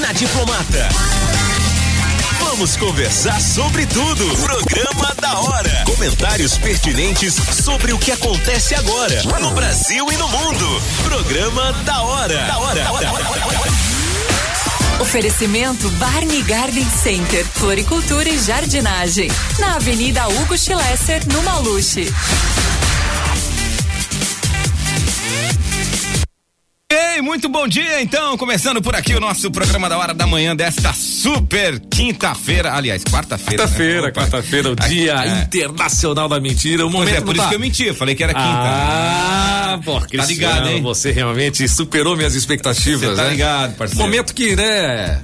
na Diplomata. Vamos conversar sobre tudo. Programa da hora. Comentários pertinentes sobre o que acontece agora no Brasil e no mundo. Programa da hora. Da hora. Da hora. Da hora. Oferecimento Barney Garden Center, Floricultura e Jardinagem. Na Avenida Hugo Schlesser, no Maluche. Ei, muito bom dia, então, começando por aqui o nosso programa da hora da manhã desta super quinta-feira, aliás, quarta-feira. Quarta-feira, né? quarta-feira, o dia É. internacional da mentira, o Pois momento é, por não isso tá- que eu menti, eu falei que era quinta. Ah, pô, Tá ligado, hein? Você realmente superou minhas expectativas, Você tá né? ligado, parceiro. Momento que, né,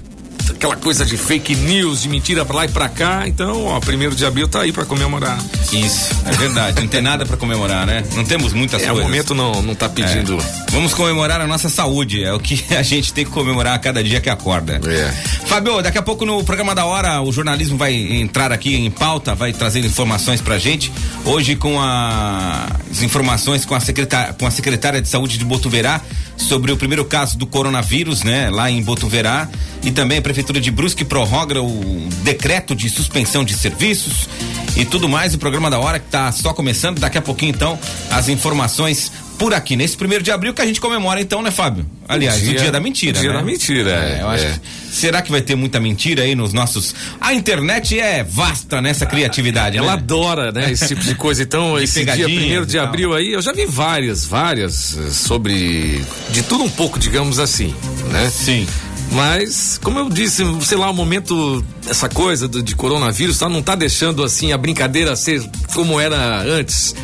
aquela coisa de fake news, de mentira pra lá e pra cá, então, ó, primeiro de abril tá aí pra comemorar. Isso, é verdade, não tem nada pra comemorar, né? Não temos muitas É, o coisas. momento não, não tá pedindo... É. Vamos comemorar a nossa saúde, é o que a gente tem que comemorar a cada dia que acorda. É. Fábio, daqui a pouco no programa da hora o jornalismo vai entrar aqui em pauta, vai trazer informações pra gente. Hoje com a- as informações com a, secretária, com a secretária de saúde de Botuverá sobre o primeiro caso do coronavírus, né, lá em Botuverá. E também a prefeitura de Brusque prorroga o decreto de suspensão de serviços e tudo mais. O programa da hora que tá só começando, daqui a pouquinho então as informações por aqui nesse primeiro de abril que a gente comemora então, né, Fábio? Aliás, o dia, O dia- da mentira. o dia né? da mentira, É, eu acho é. que será que vai ter muita mentira aí nos nossos. A internet é vasta nessa criatividade, Ela né? adora, né, esse tipo de coisa. Então, De esse dia primeiro de abril aí, eu já vi várias, várias eh, sobre de tudo um pouco, digamos assim, né? Sim. Mas, como eu disse, sei lá, o momento, essa coisa do, de coronavírus, tá, não tá deixando assim a brincadeira ser como era antes.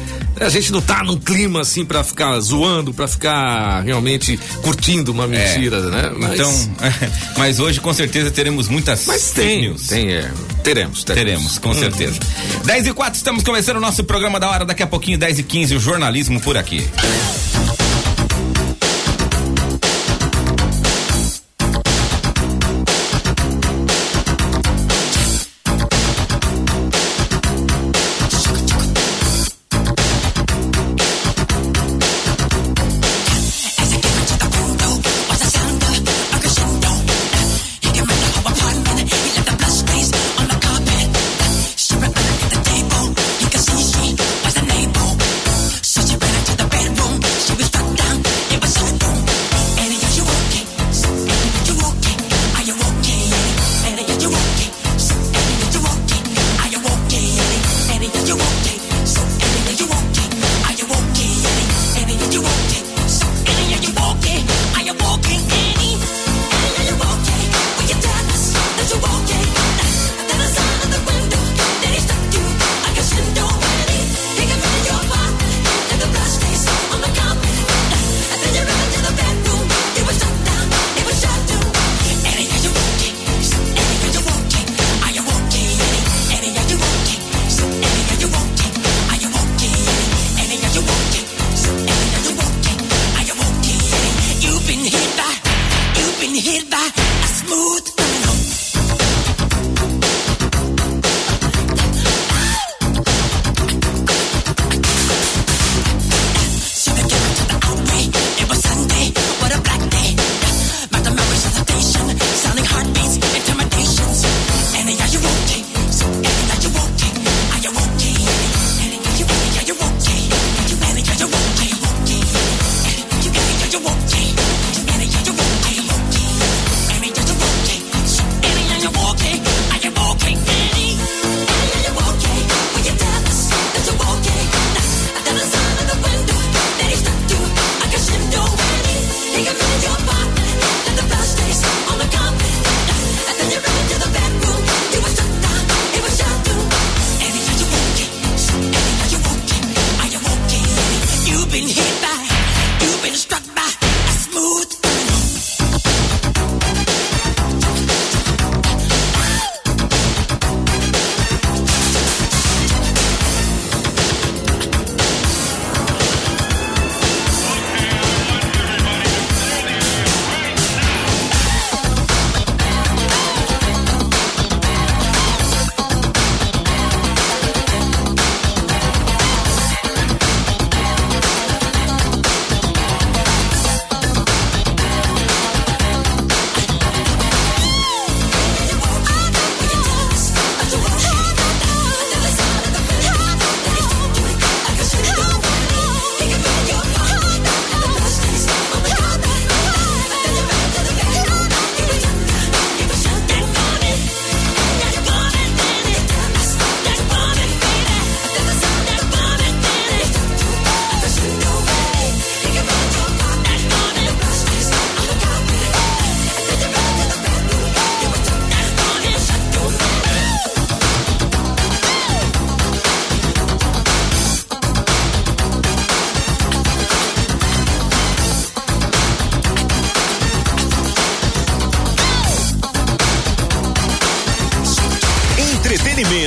A gente não tá num clima assim pra ficar zoando, pra ficar realmente curtindo uma mentira, né? Mas, Então, mas hoje com certeza teremos muitas mas tem, news. tem, é, teremos, teremos. Teremos, com certeza. 10 e 4, estamos começando o nosso programa da hora. Daqui a pouquinho, 10 e 15, o jornalismo por aqui.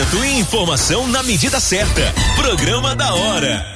Entretenimento e informação na medida certa. Programa da hora.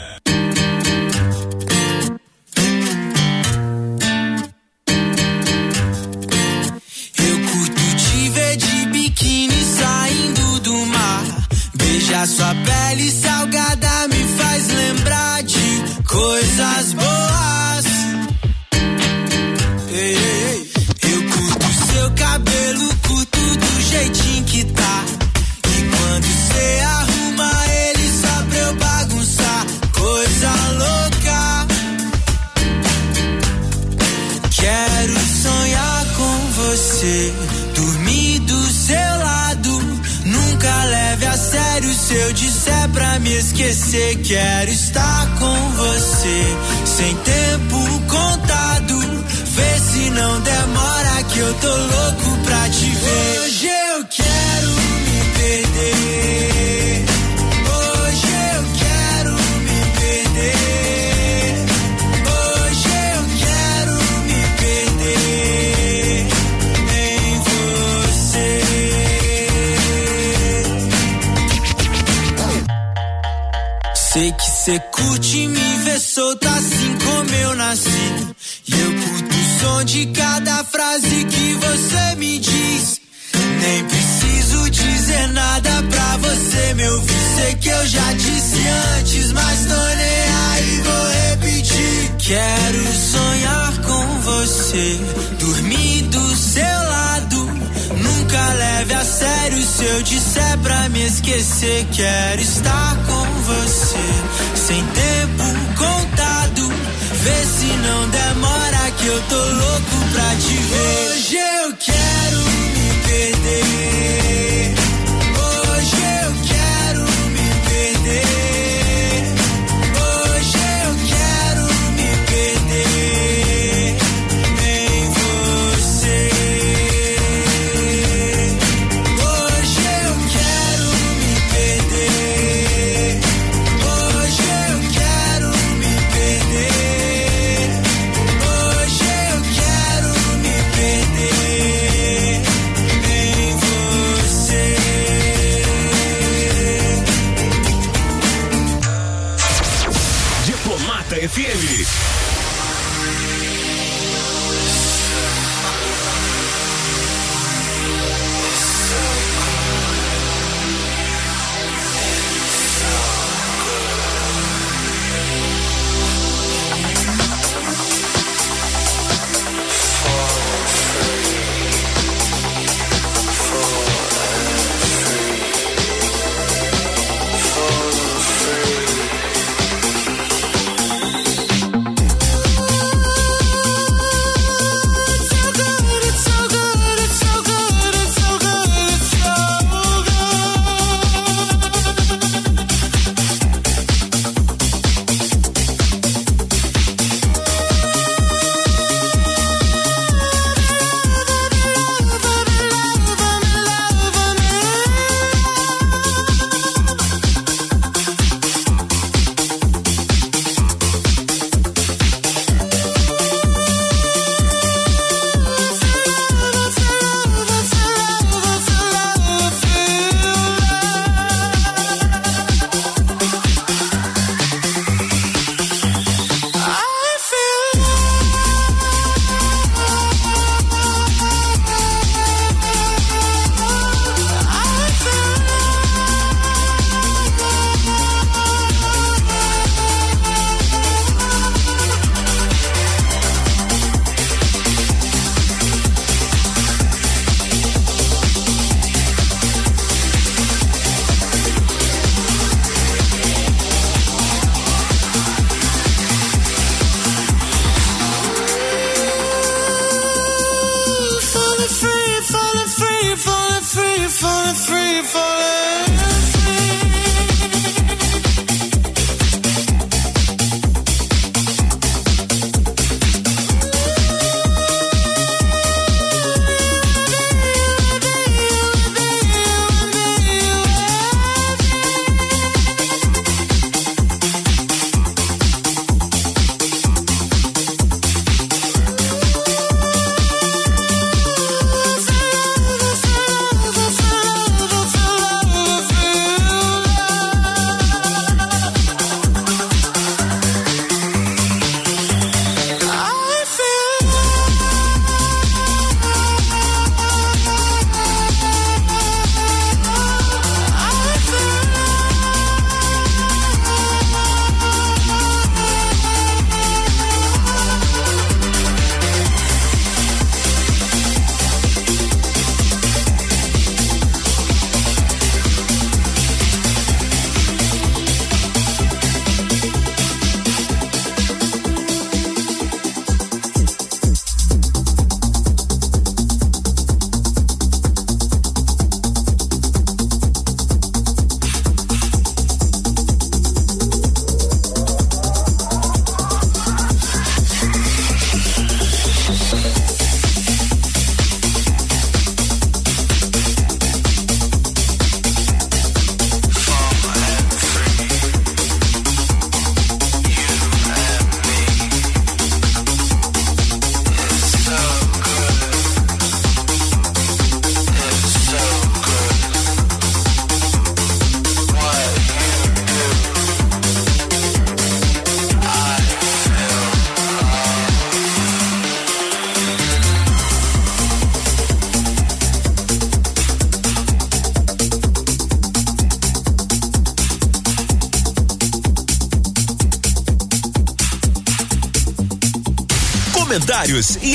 Sei que cê curte me ver solta assim como eu nasci. E eu curto o som de cada frase que você me diz. Nem preciso dizer nada pra você me ouvir. Sei que eu já disse antes, mas tô nem aí, vou repetir. Quero sonhar com você, dormir do seu lado. Nunca leve a sério se eu disser pra me esquecer. Quero estar com você, sem tempo contado. Vê se não demora que eu tô louco pra te ver. Hoje eu quero me perder.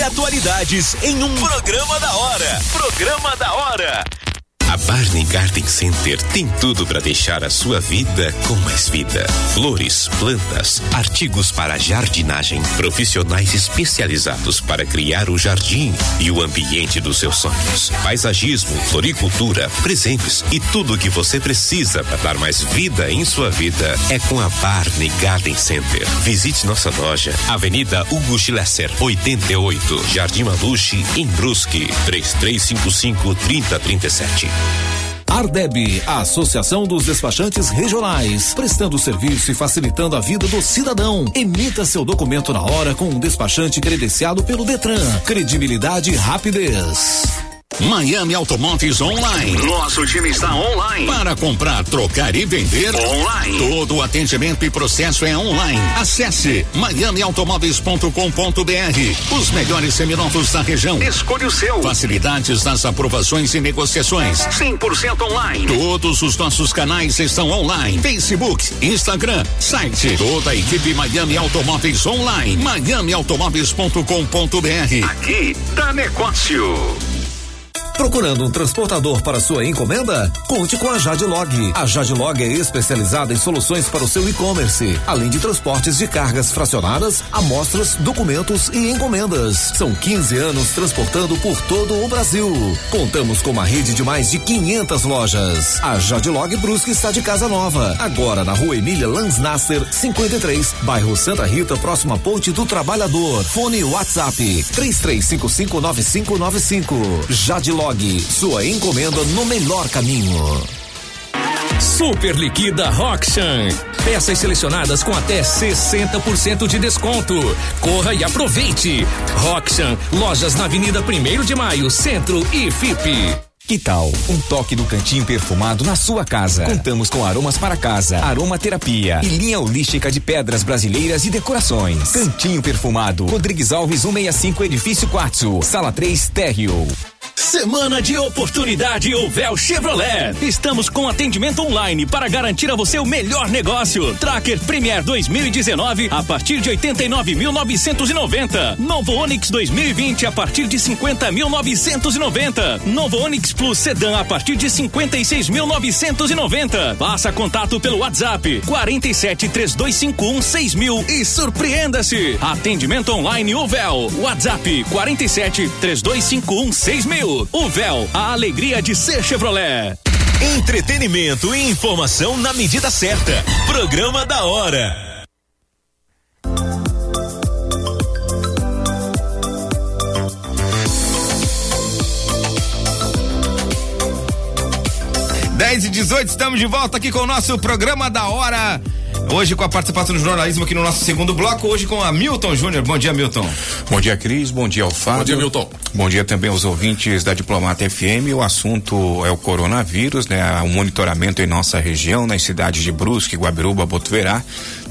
Atualidades em um programa da hora. Programa da hora. A Barney Garden Center tem tudo para deixar a sua vida com mais vida. Flores, plantas, artigos para jardinagem, profissionais especializados para criar o jardim e o ambiente dos seus sonhos. Paisagismo, floricultura, presentes e tudo o que você precisa para dar mais vida em sua vida é com a Barney Garden Center. Visite nossa loja, Avenida Hugo Schlesser, 88, Jardim Maluche, em Brusque, 3355 3037. Ardeb, a Associação dos Despachantes Regionais, prestando serviço e facilitando a vida do cidadão. Emita seu documento na hora com um despachante credenciado pelo Detran. Credibilidade e rapidez. Miami Automóveis Online. Nosso time está online. Para comprar, trocar e vender online. Todo o atendimento e processo é online. Acesse miamiautomóveis.com.br. Os melhores seminovos da região. Escolha o seu. Facilidades nas aprovações e negociações. 100% online. Todos os nossos canais estão online. Facebook, Instagram, site. Toda a equipe Miami Automóveis Online. miamiautomóveis.com.br. Aqui dá negócio. Procurando um transportador para sua encomenda? Conte com a Jadlog. A Jadlog é especializada em soluções para o seu e-commerce, além de transportes de cargas fracionadas, amostras, documentos e encomendas. São 15 anos transportando por todo o Brasil. Contamos com uma rede de mais de 500 lojas. A Jadlog Brusque está de casa nova, agora na Rua Emília Lansnasser, 53, bairro Santa Rita, próxima Ponte do Trabalhador. Fone WhatsApp 33559595. Jadlog sua encomenda no melhor caminho. Super liquida Roxan. Peças selecionadas com até 60% de desconto. Corra e aproveite. Roxan, lojas na Avenida 1 de Maio, Centro e FIP. Que tal um toque do cantinho perfumado na sua casa? Contamos com aromas para casa, aromaterapia e linha holística de pedras brasileiras e decorações. Cantinho perfumado, Rodrigues Alves 165 Edifício Quartzo, Sala 3 Térreo. Semana de oportunidade Uvel Chevrolet. Estamos com atendimento online para garantir a você o melhor negócio. Tracker Premier 2019 a partir de 89.990. Novo Onix 2020 a partir de 50.990. Novo Onix Plus Sedan a partir de 56.990. Faça contato pelo WhatsApp 47 3251 6000 e surpreenda-se. Atendimento online Uvel. WhatsApp 47 3251 6000. O Véu, a alegria de ser Chevrolet. Entretenimento e informação na medida certa. Programa da hora. Dez e 18, estamos de volta aqui com o nosso programa da hora. Hoje com a participação do jornalismo aqui no nosso segundo bloco, hoje com a Milton Júnior. Bom dia, Milton. Bom dia, Cris. Bom dia ao Fábio. Bom dia, Milton. Bom dia também aos ouvintes da Diplomata FM. O assunto é o coronavírus, né? O monitoramento em nossa região, nas cidades de Brusque, Guabiruba, Botuverá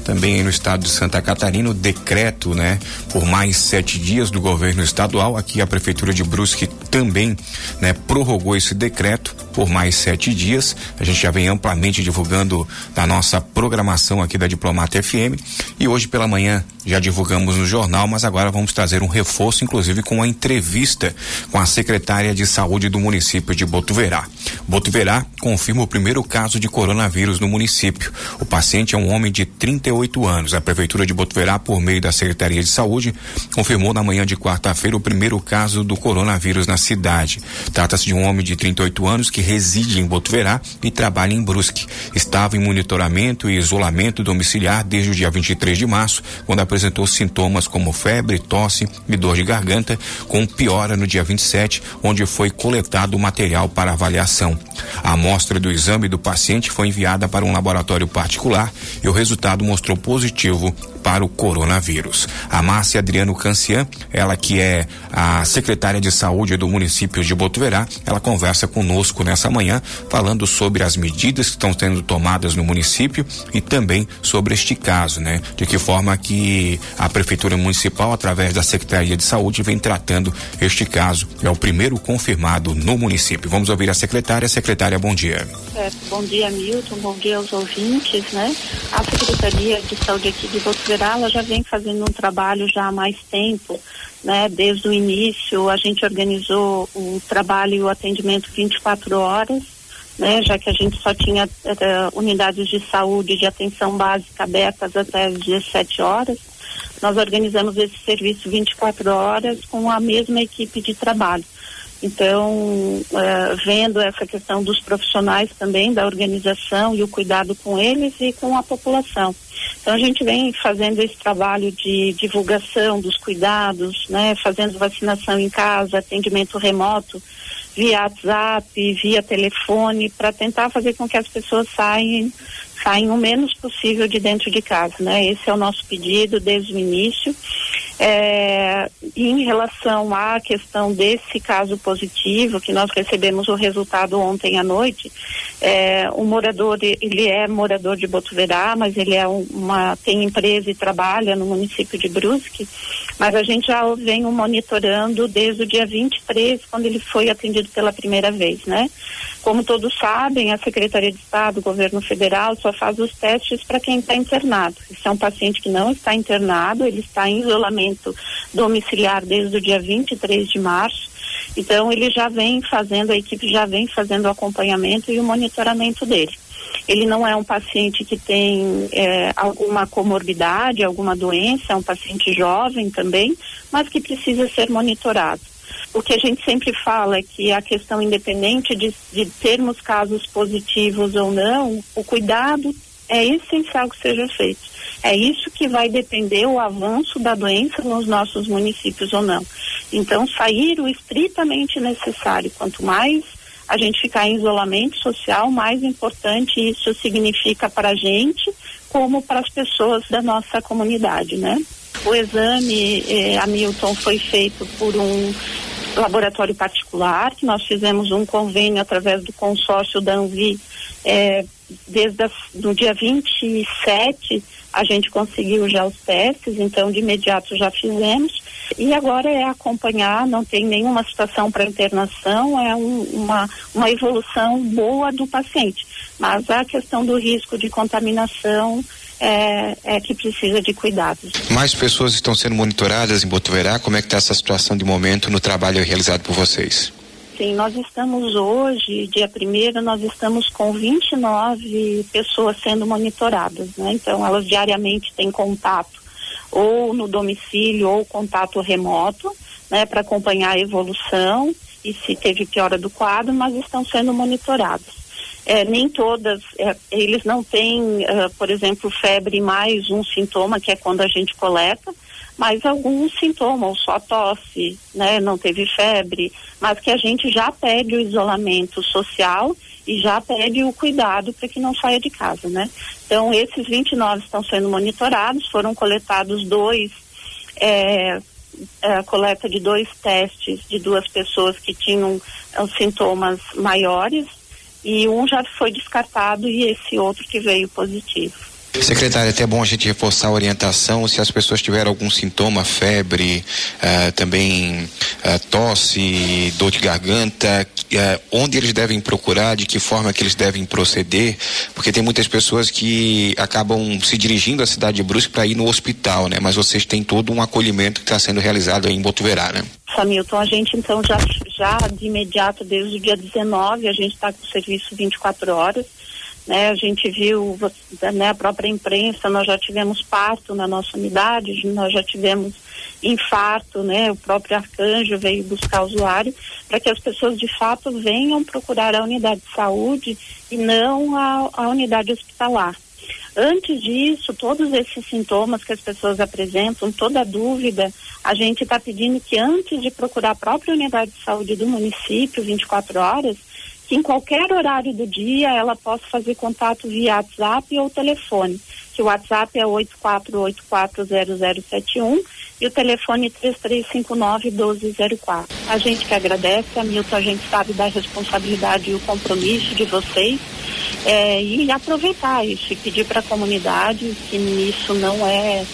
também no estado de Santa Catarina, o decreto, né, por mais sete dias do governo estadual. Aqui a prefeitura de Brusque também, né, prorrogou esse decreto por mais sete dias. A gente já vem amplamente divulgando na nossa programação aqui da Diplomata FM. E hoje pela manhã já divulgamos no jornal, mas agora vamos trazer um reforço, inclusive com uma entrevista com a secretária de saúde do município de Botuverá. Botuverá confirma o primeiro caso de coronavírus no município. O paciente é um homem de 38 anos. A prefeitura de Botuverá, por meio da Secretaria de Saúde, confirmou na manhã de quarta-feira o primeiro caso do coronavírus na cidade. Trata-se de um homem de 38 anos que reside em Botuverá e trabalha em Brusque. Estava em monitoramento e isolamento domiciliar desde o dia 23 de março, quando apresentou sintomas como febre, tosse e dor de garganta, com piora no dia 27, onde foi coletado o material para avaliação. A amostra do exame do paciente foi enviada para um laboratório particular e o resultado mostrou positivo para o coronavírus. A Márcia Adriano Cancian, ela que é a secretária de saúde do município de Botuverá, ela conversa conosco nessa manhã falando sobre as medidas que estão sendo tomadas no município e também sobre este caso, né? De que forma que a prefeitura municipal, através da Secretaria de Saúde, vem tratando este caso. É o primeiro confirmado no município. Vamos ouvir a secretária Secretária, bom dia. É, bom dia, Milton. Bom dia aos ouvintes, né? A Secretaria de Saúde aqui de Botuverá, ela já vem fazendo um trabalho já há mais tempo, né? Desde o início, a gente organizou o trabalho e o atendimento 24 horas, né? Já que a gente só tinha uh, unidades de saúde de atenção básica abertas até as 17 horas. Nós organizamos esse serviço 24 horas com a mesma equipe de trabalho. Então, uh, vendo essa questão dos profissionais também, da organização e o cuidado com eles e com a população. Então, a gente vem fazendo esse trabalho de divulgação dos cuidados, né, fazendo vacinação em casa, atendimento remoto, via WhatsApp, via telefone, para tentar fazer com que as pessoas saiam, saiam o menos possível de dentro de casa, né? Esse é o nosso pedido desde o início. É, em relação à questão desse caso positivo, que nós recebemos o resultado ontem à noite, é, o morador, ele é morador de Botuverá, mas ele é uma, tem empresa e trabalha no município de Brusque, mas a gente já vem o monitorando desde o dia 23, quando ele foi atendido pela primeira vez, né? Como todos sabem, a Secretaria de Estado, o Governo Federal, só faz os testes para quem está internado. Esse é um paciente que não está internado, ele está em isolamento domiciliar desde o dia 23 de março. Então, ele já vem fazendo, a equipe já vem fazendo o acompanhamento e o monitoramento dele. Ele não é um paciente que tem é, alguma comorbidade, alguma doença, é um paciente jovem também, mas que precisa ser monitorado o que a gente sempre fala é que a questão independente de, de termos casos positivos ou não, o cuidado é essencial que seja feito. É isso que vai depender o avanço da doença nos nossos municípios ou não. Então, sair o estritamente necessário. Quanto mais a gente ficar em isolamento social, mais importante isso significa para a gente, como para as pessoas da nossa comunidade, né? O exame, eh, Hamilton, foi feito por um laboratório particular, que nós fizemos um convênio através do consórcio da Anvi, é, desde o no dia 27 a gente conseguiu já os testes, então de imediato já fizemos. E agora é acompanhar, não tem nenhuma situação para internação, é um, uma, uma evolução boa do paciente. Mas a questão do risco de contaminação é, é, que precisa de cuidados. Mais pessoas estão sendo monitoradas em Botuverá. Como é que está essa situação de momento no trabalho realizado por vocês? Sim, nós estamos hoje, dia primeiro, nós estamos com 29 pessoas sendo monitoradas, né? Então elas diariamente têm contato ou no domicílio ou contato remoto, né, para acompanhar a evolução e se teve piora do quadro, mas estão sendo monitorados. É, nem todas, é, eles não têm, uh, por exemplo, febre mais um sintoma, que é quando a gente coleta, mas alguns sintomas, só tosse, né, não teve febre, mas que a gente já pede o isolamento social e já pede o cuidado para que não saia de casa, né? Então, esses 29 estão sendo monitorados, foram coletados dois, é, a coleta de dois testes de duas pessoas que tinham os sintomas maiores, e um já foi descartado e esse outro que veio positivo. Secretária, é até bom a gente reforçar a orientação se as pessoas tiverem algum sintoma, febre, uh, também uh, tosse, dor de garganta, uh, onde eles devem procurar, de que forma que eles devem proceder, porque tem muitas pessoas que acabam se dirigindo à cidade de Brusque para ir no hospital, né? Mas vocês têm todo um acolhimento que está sendo realizado aí em Botuverá, né? Hamilton, a gente então já, já de imediato, desde o dia 19, a gente está com o serviço 24 horas né, a gente viu né, a própria imprensa, nós já tivemos parto na nossa unidade, nós já tivemos infarto, né, o próprio arcanjo veio buscar usuário, para que as pessoas de fato venham procurar a unidade de saúde e não a, a unidade hospitalar. Antes disso, todos esses sintomas que as pessoas apresentam, toda dúvida, a gente está pedindo que antes de procurar a própria unidade de saúde do município, 24 horas, que em qualquer horário do dia ela possa fazer contato via WhatsApp ou telefone. Que o WhatsApp é 84840071 e o telefone 3359-1204. A gente que agradece, Hamilton, a gente sabe da responsabilidade e o compromisso de vocês é, e aproveitar isso e pedir para a comunidade que isso não é,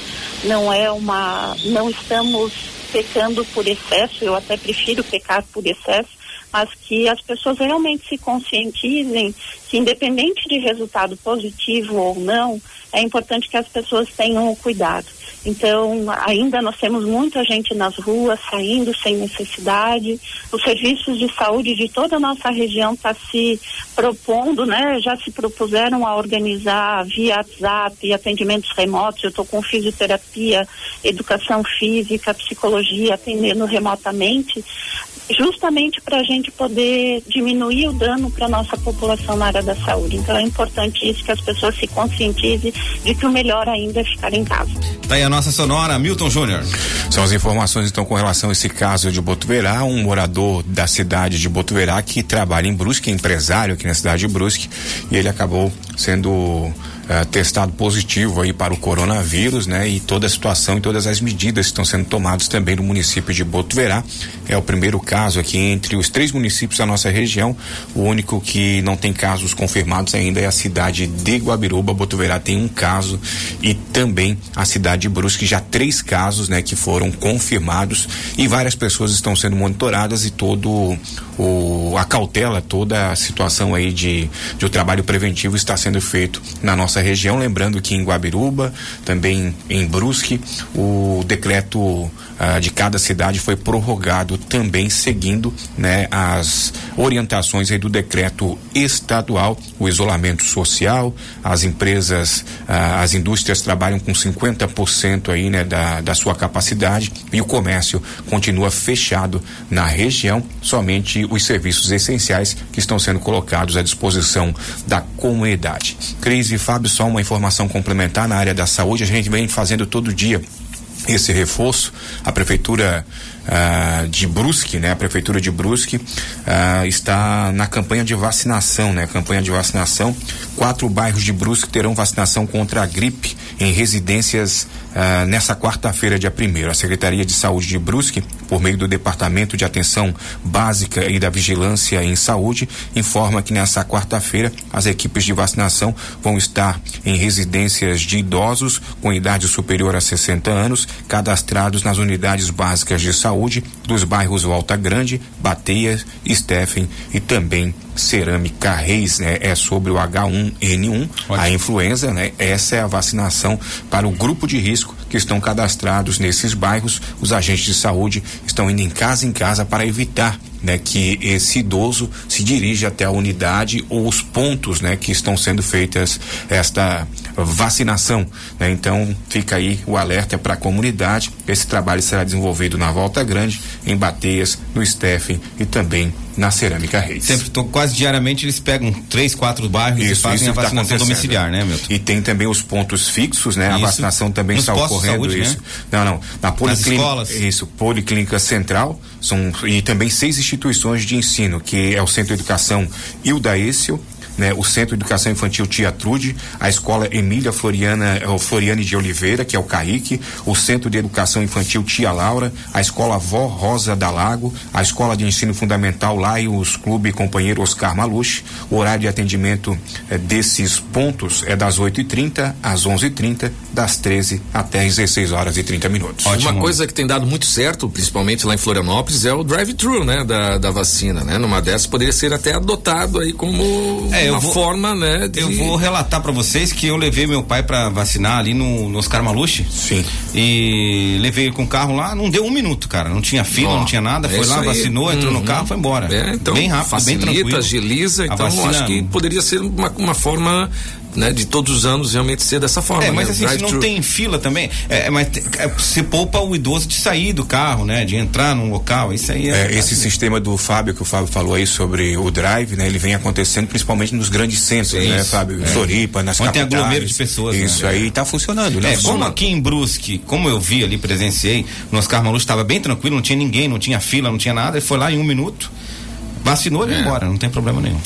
não é uma, não estamos pecando por excesso, eu até prefiro pecar por excesso, mas que as pessoas realmente se conscientizem que independente de resultado positivo ou não, é importante que as pessoas tenham o cuidado. Então, ainda nós temos muita gente nas ruas saindo sem necessidade. Os serviços de saúde de toda a nossa região está se propondo, né? Já se propuseram a organizar via WhatsApp atendimentos remotos. Eu estou com fisioterapia, educação física, psicologia atendendo remotamente justamente para a gente poder diminuir o dano para nossa população na área da saúde. Então é importante isso que as pessoas se conscientizem de que o melhor ainda é ficar em casa. Tá aí a nossa sonora, Milton Júnior. São as informações então com relação a esse caso de Botuverá, um morador da cidade de Botuverá que trabalha em Brusque, é empresário aqui na cidade de Brusque, e ele acabou sendo eh, testado positivo aí para o coronavírus, né? E toda a situação e todas as medidas que estão sendo tomadas também no município de Botuverá. É o primeiro caso aqui entre os três municípios da nossa região. O único que não tem casos confirmados ainda é a cidade de Guabiruba. Botuverá tem um caso e também a cidade de Brusque já três casos, né? Que foram confirmados e várias pessoas estão sendo monitoradas e todo o a cautela, toda a situação aí de, de o trabalho preventivo está sendo feito na nossa região. Lembrando que em Guabiruba, também em Brusque, o decreto ah, de cada cidade foi prorrogado também seguindo né, as orientações aí do decreto estadual, o isolamento social, as empresas, ah, as indústrias trabalham com 50% aí né, da, da sua capacidade e o comércio continua fechado na região, somente os serviços essenciais que estão sendo colocados à disposição da comunidade. Cris e Fábio, só uma informação complementar na área da saúde, a gente vem fazendo todo dia esse reforço. A prefeitura ah, de Brusque, né? A prefeitura de Brusque ah, está na campanha de vacinação, né? Campanha de vacinação. Quatro bairros de Brusque terão vacinação contra a gripe em residências ah, nessa quarta-feira, dia primeiro. A Secretaria de Saúde de Brusque, por meio do Departamento de Atenção Básica e da Vigilância em Saúde, informa que nessa quarta-feira as equipes de vacinação vão estar em residências de idosos com idade superior a 60 anos, cadastrados nas unidades básicas de saúde dos bairros Volta Grande, Bateias, Steffen e também Cerâmica Reis, né? É sobre o H1N1, a influenza, né? Essa é a vacinação para o grupo de risco que estão cadastrados nesses bairros. Os agentes de saúde estão indo em casa em casa para evitar né, que esse idoso se dirija até a unidade ou os pontos, né, que estão sendo feitas esta vacinação, né? Então fica aí o alerta para a comunidade. Esse trabalho será desenvolvido na Volta Grande, em Bateias, no Steffen e também na Cerâmica Reis. Sempre, tô, quase diariamente eles pegam três, quatro bairros e fazem a tá vacinação acontecendo. domiciliar, né, Milton? E tem também os pontos fixos, né? A Isso. vacinação também Nos está ocorrendo saúde, isso. né? Não, não. Na policlínica. escolas. Isso, Policlínica Central, são e também seis instituições de ensino, que é o Centro de Educação Hilda Essel, né, o Centro de Educação Infantil Tia Trude, a Escola Emília Floriana, eh, o Floriane de Oliveira, que é o CAIC, o Centro de Educação Infantil Tia Laura, a Escola Vó Rosa da Lago, a Escola de Ensino Fundamental Laios Clube Companheiro Oscar Maluche. O horário de atendimento eh, desses pontos é das 8h30 às 11h30, das 13 até às 16 horas e 30 minutos. Uma coisa que tem dado muito certo, principalmente lá em Florianópolis, é o drive-thru, né, da, da vacina, né? Numa dessas poderia ser até adotado aí como É, eu uma vou- forma, né? De... Eu vou relatar pra vocês que eu levei meu pai pra vacinar ali no, no Oscar Maluche. Sim. E levei ele com o carro lá, não deu um minuto, cara. Não tinha fila, Ó, não tinha nada. é Foi lá, aí. vacinou, entrou no Uhum. carro, foi embora. É, então, bem rápido, facilita, bem tranquilo. agiliza, então vacina- acho que poderia ser uma, uma forma, né, de todos os anos realmente ser dessa forma. É, mas né? assim, se não tem fila também, é, mas te- é, você poupa o idoso de sair do carro, né? De entrar num local, isso aí é. É, esse sistema do Fábio, que o Fábio falou aí sobre o drive, né? Ele vem acontecendo principalmente nos grandes centros, né, isso. Fábio? É. Floripa, nas Onde tem capitais. aglomero de pessoas, né? Isso aí tá funcionando, né? É, como aqui em Brusque, como eu vi ali, presenciei, no Oscar Maluche estava bem tranquilo, não tinha ninguém, não tinha fila, não tinha nada, ele foi lá em um minuto, vacinou e É. embora, não tem problema nenhum.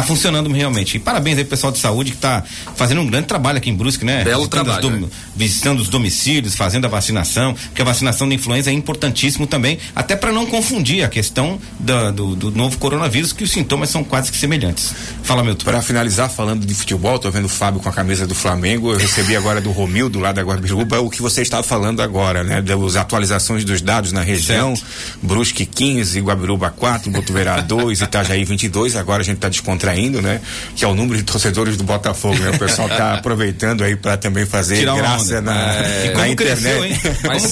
Tá funcionando realmente. E parabéns aí pro pessoal de saúde que tá fazendo um grande trabalho aqui em Brusque, né? Belo visitando trabalho, os dom- né? Visitando os domicílios, fazendo a vacinação, porque a vacinação da influenza é importantíssimo também, até para não confundir a questão da- do, do novo coronavírus, que os sintomas são quase que semelhantes. Fala, Milton. Para finalizar, falando de futebol, tô vendo o Fábio com a camisa do Flamengo. Eu recebi agora do Romildo, lá da Guabiruba, o que você estava falando agora, né? Das atualizações dos dados na região. Brusque 15, Guabiruba 4, Botuverá 2, Itajaí 22. Agora a gente está descontraindo, né? Que é o número de torcedores do Botafogo, né? O pessoal tá aproveitando aí para também fazer Tirar graça na, É. Na como internet. cresceu, hein?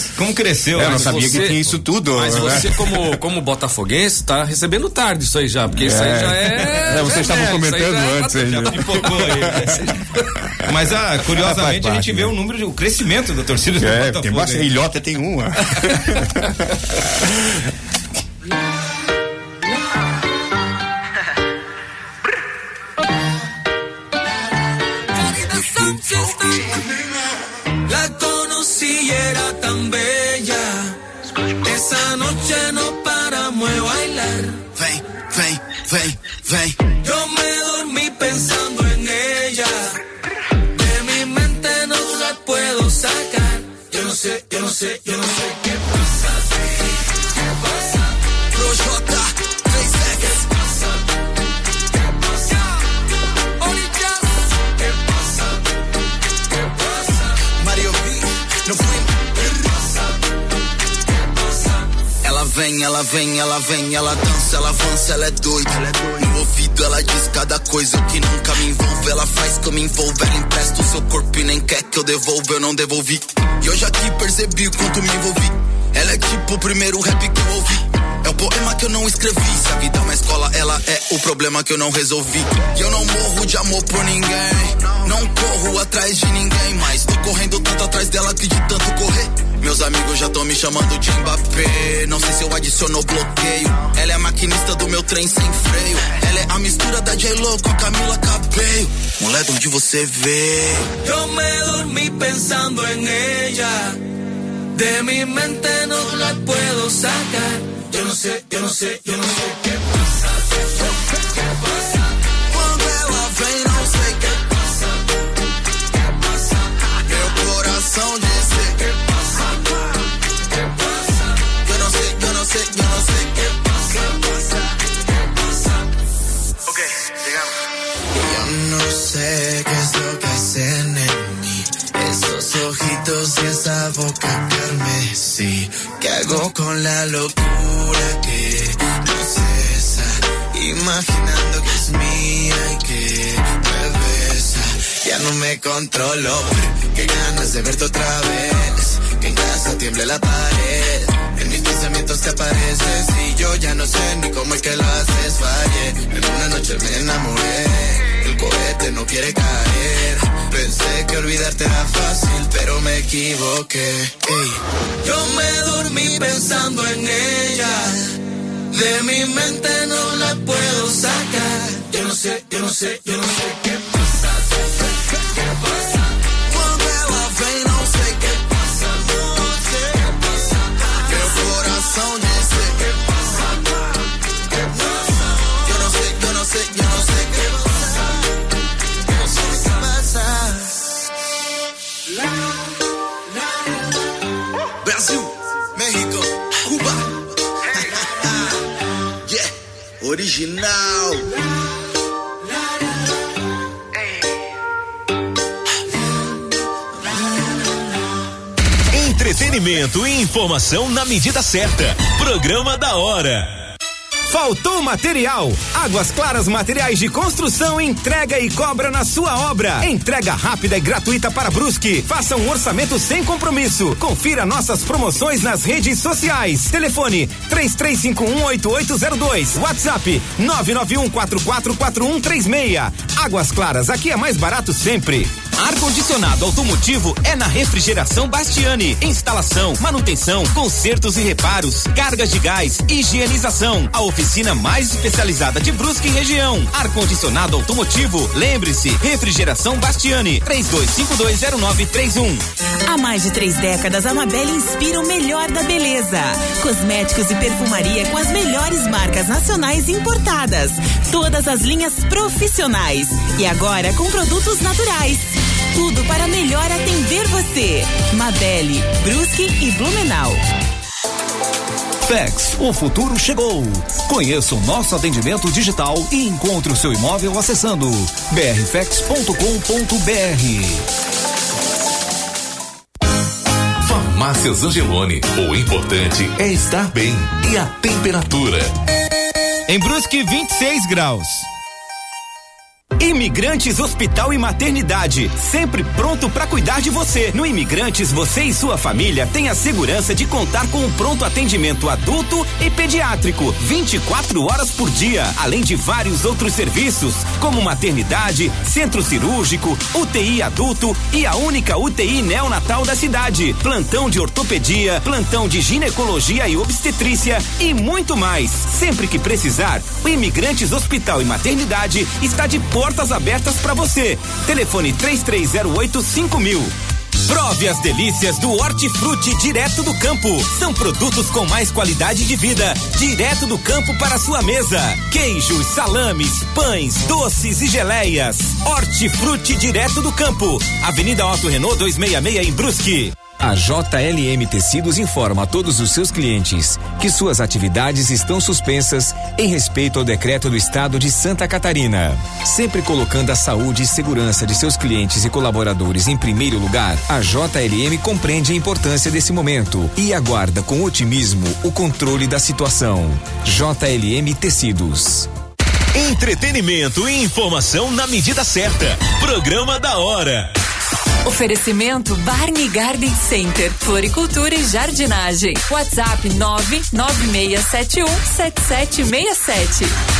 Como, cresceu, É, eu não mas sabia você- que tinha isso tudo. Mas né? você, como, como botafoguense, tá recebendo tarde isso aí já, porque isso aí É. já é. É, vocês já estavam comentando é antes aí, já né? pipocou aí. Mas ah, curiosamente Faz a gente parte, vê né? o número, de, o crescimento da torcida do É, Botafogo. tem bastante. Ilhota tem uma. Yo me dormí pensando en ella. De mi mente no la puedo sacar. Yo no sé, yo no sé, yo no sé. ¿Qué vem, ela vem, ela vem, ela dança, ela avança, ela é doida. No ouvido ela diz cada coisa que nunca me envolve. Ela faz que eu me envolva, ela empresta o seu corpo e nem quer que eu devolva, eu não devolvi. E hoje aqui percebi o quanto me envolvi. Ela é tipo o primeiro rap que eu ouvi. É o poema que eu não escrevi. Se a vida é uma escola, ela é o problema que eu não resolvi. E eu não morro de amor por ninguém. Não corro atrás de ninguém, mas tô correndo tanto atrás dela que de tanto correr. Meus amigos já estão me chamando de Mbappé. Não sei se eu adiciono bloqueio. Ela é a maquinista do meu trem sem freio. Ela é a mistura da J-Lo com a Camila Cabello. Mulher, de onde você vê? Eu me dormi pensando en ella. De mi mente no la puedo sacar. Yo no sé, yo no sé, yo no sé qué pasa. Ojitos y esa boca carmesí. ¿Qué hago con la locura que no cesa? Imaginando que es mía y que me besa. Ya no me controlo. Qué ganas de verte otra vez. Que en casa tiemble la pared. En mis pensamientos te apareces y yo ya no sé ni cómo es que lo haces. Fallé. En una noche me enamoré. El cohete no quiere caer. Pensé que olvidarte era fácil, pero me equivoqué. Yo me dormí pensando en ella. De mi mente no la puedo sacar. Yo no sé, yo no sé, yo no sé. ¿Qué original. Entretenimento e informação na medida certa. Programa da hora. Faltou material? Águas Claras Materiais de Construção entrega e cobra na sua obra. Entrega rápida e gratuita para Brusque. Faça um orçamento sem compromisso. Confira nossas promoções nas redes sociais. Telefone 33518802. WhatsApp 991444136. Águas Claras, aqui é mais barato sempre. Ar-condicionado automotivo é na Refrigeração Bastiani. Instalação, manutenção, consertos e reparos, cargas de gás, higienização. A oficina mais especializada de Brusque e região. Ar-condicionado automotivo. Lembre-se, refrigeração Bastiani, 32520931. Há mais de três décadas, a Mabel inspira o melhor da beleza. Cosméticos e perfumaria com as melhores marcas nacionais importadas. Todas as linhas profissionais. E agora com produtos naturais. Tudo para melhor atender você. Mabelle, Brusque e Blumenau. Fex, o futuro chegou. Conheça o nosso atendimento digital e encontre o seu imóvel acessando brfex.com.br. Farmácias Angelone. O importante é estar bem. E a temperatura? Em Brusque, 26 graus. Imigrantes Hospital e Maternidade, sempre pronto para cuidar de você. No Imigrantes, você e sua família têm a segurança de contar com um pronto atendimento adulto e pediátrico, 24 horas por dia, além de vários outros serviços, como maternidade, centro cirúrgico, UTI adulto e a única UTI neonatal da cidade, plantão de ortopedia, plantão de ginecologia e obstetrícia e muito mais. Sempre que precisar, o Imigrantes Hospital e Maternidade está de portas abertas para você. Telefone 3308 5000. Prove as delícias do Hortifruti direto do campo. São produtos com mais qualidade de vida, direto do campo para sua mesa. Queijos, salames, pães, doces e geleias. Hortifruti direto do campo. Avenida Otto Renault 266 em Brusque. A JLM Tecidos informa a todos os seus clientes que suas atividades estão suspensas em respeito ao decreto do Estado de Santa Catarina. Sempre colocando a saúde e segurança de seus clientes e colaboradores em primeiro lugar, a JLM compreende a importância desse momento e aguarda com otimismo o controle da situação. JLM Tecidos. Entretenimento e informação na medida certa. Programa da hora. Oferecimento Barney Garden Center, Floricultura e Jardinagem. WhatsApp 996717767.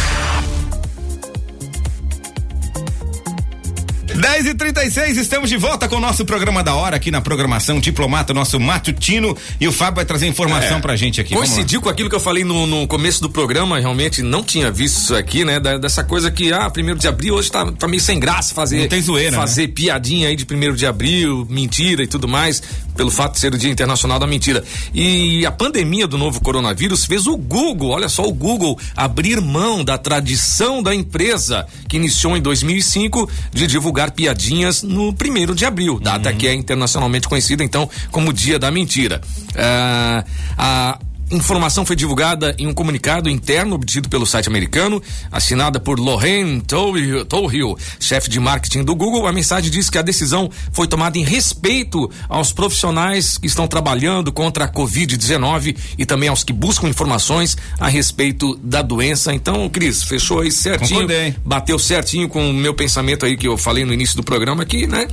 10 e 36 estamos de volta com o nosso programa da hora aqui na programação Diplomata, nosso matutino. E o Fábio vai trazer informação É. pra gente aqui. Coincidiu com aquilo que eu falei no, no começo do programa, realmente não tinha visto isso aqui, né? Da- dessa coisa que, ah, primeiro de abril, hoje tá, tá meio sem graça fazer. Não tem zoeira, né? Fazer piadinha aí de primeiro de abril, mentira e tudo mais, pelo fato de ser o Dia Internacional da Mentira. E a pandemia do novo coronavírus fez o Google, olha só, o Google abrir mão da tradição da empresa que iniciou em 2005 de divulgar piadinhas no primeiro de abril, data que é internacionalmente conhecida então como Dia da Mentira. Ah, a informação foi divulgada em um comunicado interno obtido pelo site americano, assinada por Lorraine Tohill, chefe de marketing do Google. A mensagem diz que a decisão foi tomada em respeito aos profissionais que estão trabalhando contra a Covid-19 e também aos que buscam informações a respeito da doença. Então, Cris, fechou aí certinho. Concordei. Bateu certinho com o meu pensamento aí que eu falei no início do programa que, né?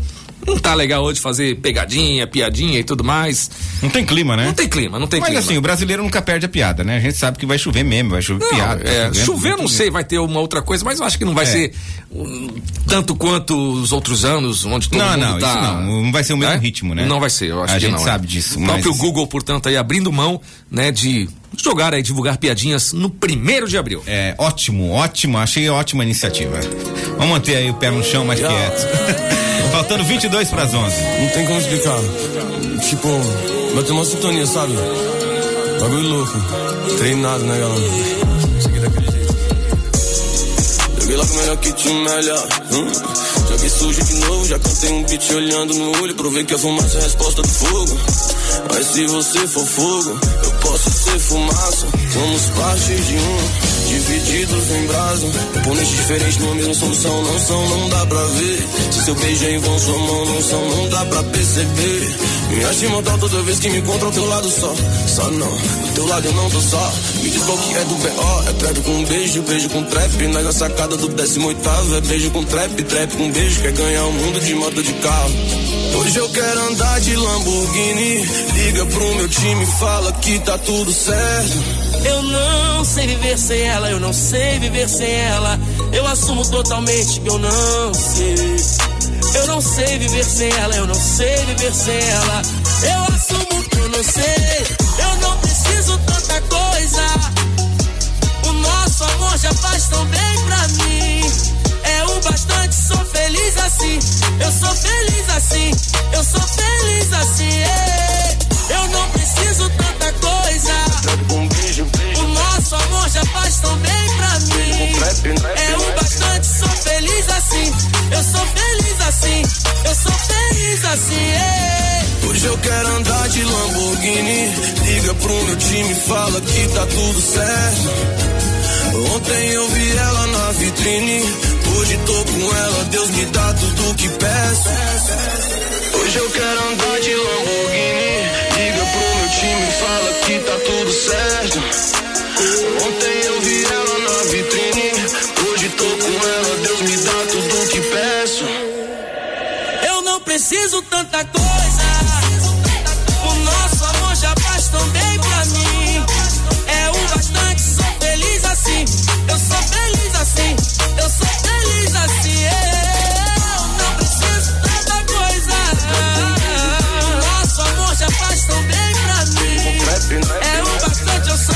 Não tá legal hoje fazer pegadinha, piadinha e tudo mais. Não tem clima, né? Não tem clima, não tem Mas clima. assim, o brasileiro nunca perde a piada, né? A gente sabe que vai chover mesmo, vai chover Não, piada. tá é, chovendo chover não sei, vai ter uma outra coisa, mas eu acho que não vai É. ser um, tanto quanto os outros anos, onde todo Não, mundo não, tá. isso não. Não vai ser o mesmo É? ritmo, né? Não vai ser, eu acho A que gente não. é. sabe disso, O próprio mas- Google, portanto, aí abrindo mão, né, de jogar aí, divulgar piadinhas no primeiro de abril. É, ótimo, ótimo, achei ótima iniciativa. Vamos manter aí o pé no chão mais quieto. Faltando 22 para as 11. Não tem como explicar. Tipo, bateu uma sintonia, sabe? Bagulho louco. Treinado, né, galera? Isso aqui daquele jeito. Joguei lá com o melhor kit, o melhor. Hum. Joguei sujo de novo, já cantei um beat olhando no olho. Provei que a fumaça é a resposta do fogo. Mas se você for fogo, eu posso ser fumaça. Somos parte de um. Divididos em brasa, oponentes diferentes numa mesma solução, não são, não dá pra ver. Se seu beijo é em vão, sua mão não são, não dá pra perceber. Me acho imortal toda vez que me encontro ao teu lado só. Só não, do teu lado eu não tô só. Me diz qual que é do B.O. É trap com beijo, beijo com trap. Na sacada do 18 é beijo com trap, trap com beijo. Quer ganhar o mundo de moto de carro. Hoje eu quero andar de Lamborghini. Liga pro meu time, fala que tá tudo certo. Eu não sei viver sem ela, eu não sei viver sem ela. Eu assumo totalmente que eu não sei. Eu não sei viver sem ela, eu não sei viver sem ela. Eu assumo que eu não sei. Eu não preciso tanta coisa. O nosso amor já faz tão bem pra mim. É o bastante, sou feliz assim. Eu sou feliz assim. Eu sou feliz assim. Yeah. assim, ei. Hoje eu quero andar de Lamborghini. Liga pro meu time, fala que tá tudo certo. Ontem eu vi ela na vitrine. Hoje tô com ela, Deus me dá tudo que peço. coisa. O nosso amor já faz tão bem pra mim. É o bastante, sou feliz assim. Eu sou feliz assim. Eu sou feliz assim. Eu não preciso tanta coisa. O nosso amor já faz tão bem pra mim. É o bastante, eu sou.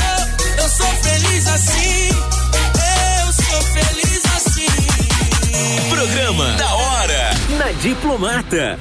Eu sou feliz assim. Eu sou feliz assim. Programa da hora na Diplomata.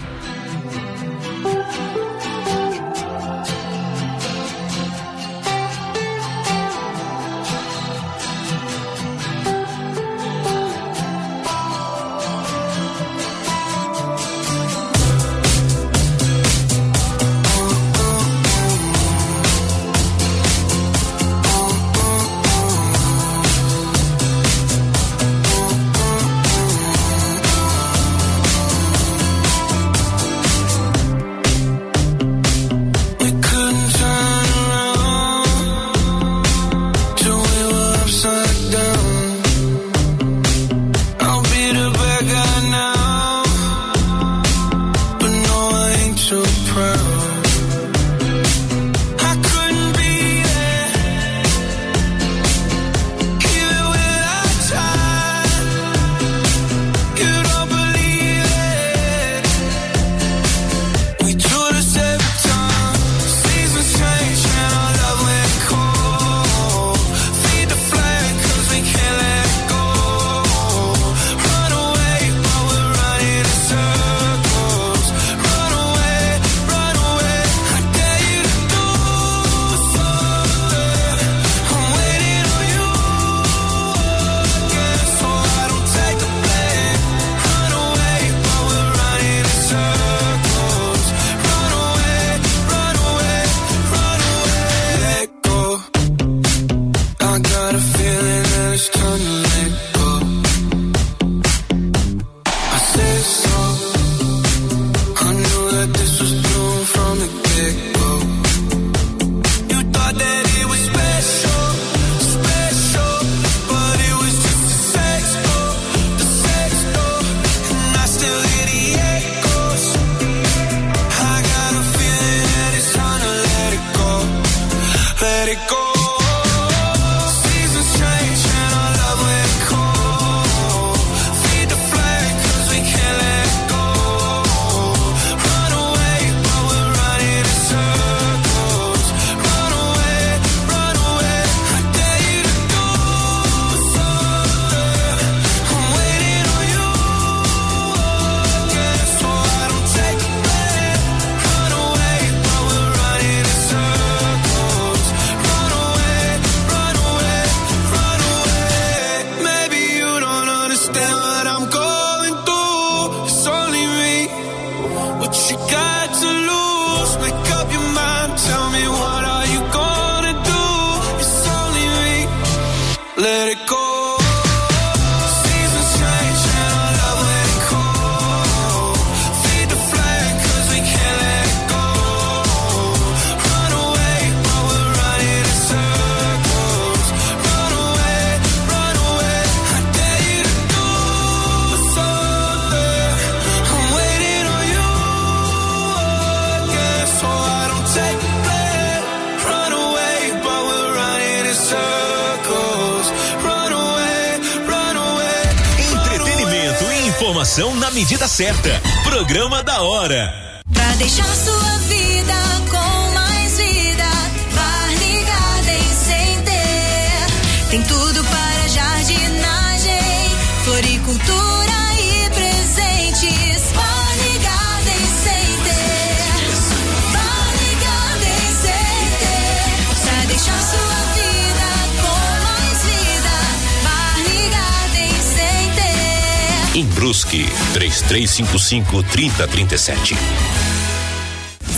let it go certa. Programa da hora. Pra deixar sua vida com mais vida, Varne Garden Center. Tem tudo para jardinagem, floricultura Em Brusque, 3355 3037.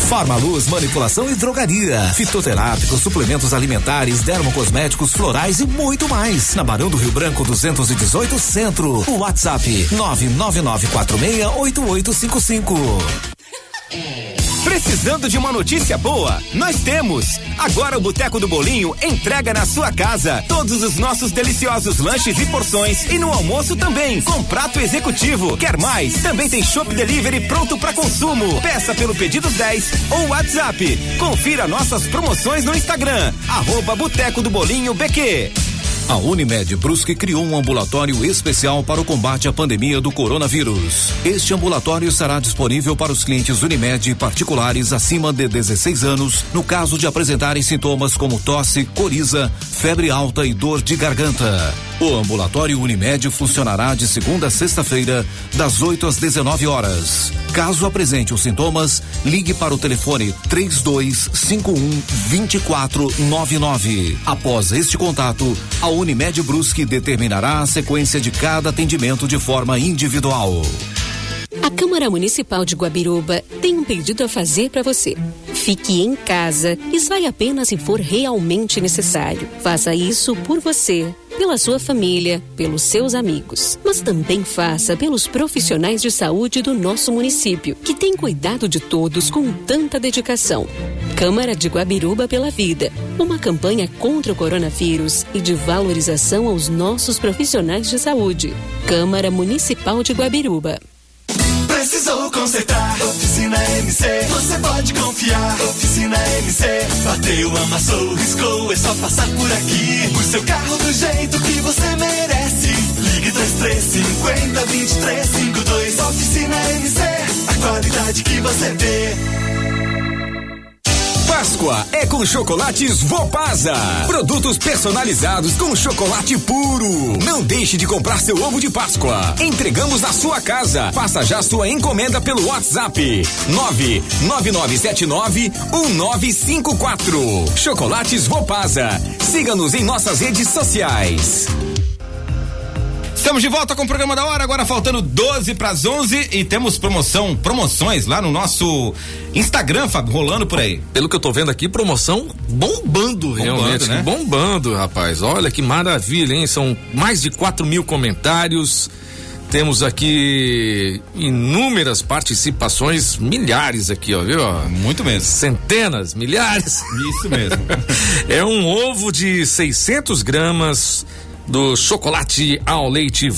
Farmaluz Manipulação e Drogaria. Fitoterápicos, suplementos alimentares, dermocosméticos, florais e muito mais. Na Barão do Rio Branco 218 Centro. O WhatsApp 999468855. Precisando de uma notícia boa? Nós temos! Agora o Boteco do Bolinho entrega na sua casa todos os nossos deliciosos lanches e porções e no almoço também, com prato executivo. Quer mais? Também tem Shop Delivery pronto para consumo. Peça pelo Pedidos 10 ou WhatsApp. Confira nossas promoções no Instagram, arroba Boteco do Bolinho BQ. A Unimed Brusque criou um ambulatório especial para o combate à pandemia do coronavírus. Este ambulatório estará disponível para os clientes Unimed particulares acima de 16 anos, no caso de apresentarem sintomas como tosse, coriza, febre alta e dor de garganta. O ambulatório Unimed funcionará de segunda a sexta-feira, das 8 às 19 horas. Caso apresente os sintomas, ligue para o telefone 3251 2499. Após este contato, a Unimed Brusque determinará a sequência de cada atendimento de forma individual. A Câmara Municipal de Guabiruba tem um pedido a fazer para você. Fique em casa e saia apenas se for realmente necessário. Faça isso por você, pela sua família, pelos seus amigos. Mas também faça pelos profissionais de saúde do nosso município, que têm cuidado de todos com tanta dedicação. Câmara de Guabiruba pela Vida. Uma campanha contra o coronavírus e de valorização aos nossos profissionais de saúde. Câmara Municipal de Guabiruba. Precisou consertar? Oficina MC, você pode confiar. Oficina MC, bateu, amassou, riscou, é só passar por aqui. O seu carro do jeito que você merece. Ligue 3350 2352. Oficina MC, a qualidade que você vê. Páscoa é com chocolates Vopasa. Produtos personalizados com chocolate puro. Não deixe de comprar seu ovo de Páscoa. Entregamos na sua casa. Faça já sua encomenda pelo WhatsApp 99979 1954. Chocolates Vopasa. Siga-nos em nossas redes sociais. Estamos de volta com o programa da hora, agora faltando 12 para as 11 e temos promoção, promoções lá no nosso Instagram, Fábio, rolando por aí. Pelo que eu tô vendo aqui, promoção bombando, realmente. né? Bombando, rapaz. Olha que maravilha, hein? São mais de 4 mil comentários. Temos aqui inúmeras participações, milhares aqui, ó, viu? Muito mesmo. Centenas, milhares. Isso mesmo. é um ovo de 600 gramas do chocolate ao leite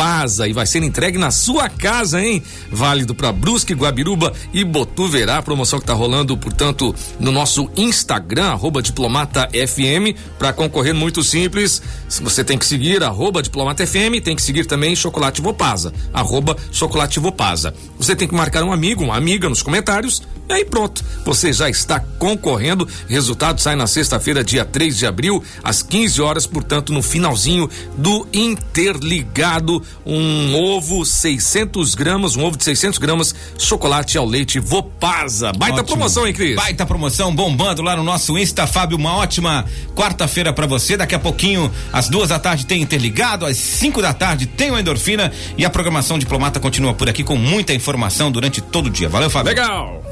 Vopasa e vai ser entregue na sua casa, hein? Válido para Brusque, Guabiruba e Botuverá. Promoção que tá rolando, portanto, no nosso Instagram, arroba diplomata FM. Para concorrer, muito simples. Você tem que seguir arroba diplomata FM, tem que seguir também Chocolate Vopasa, arroba Chocolate Vopasa. Você tem que marcar um amigo, uma amiga nos comentários. E aí pronto, você já está concorrendo. Resultado sai na sexta-feira, dia 3 de abril, às 15 horas, portanto, no finalzinho do Interligado. Um ovo 600 gramas, um ovo de 600 gramas, chocolate ao leite Vopasa. Baita Ótimo. promoção, hein, Cris? Baita promoção bombando lá no nosso Insta, Fábio. Uma ótima quarta-feira para você. Daqui a pouquinho, às duas da tarde, tem Interligado. Às 5 da tarde, tem o Endorfina. E a programação Diplomata continua por aqui com muita informação durante todo o dia. Valeu, Fábio. Legal.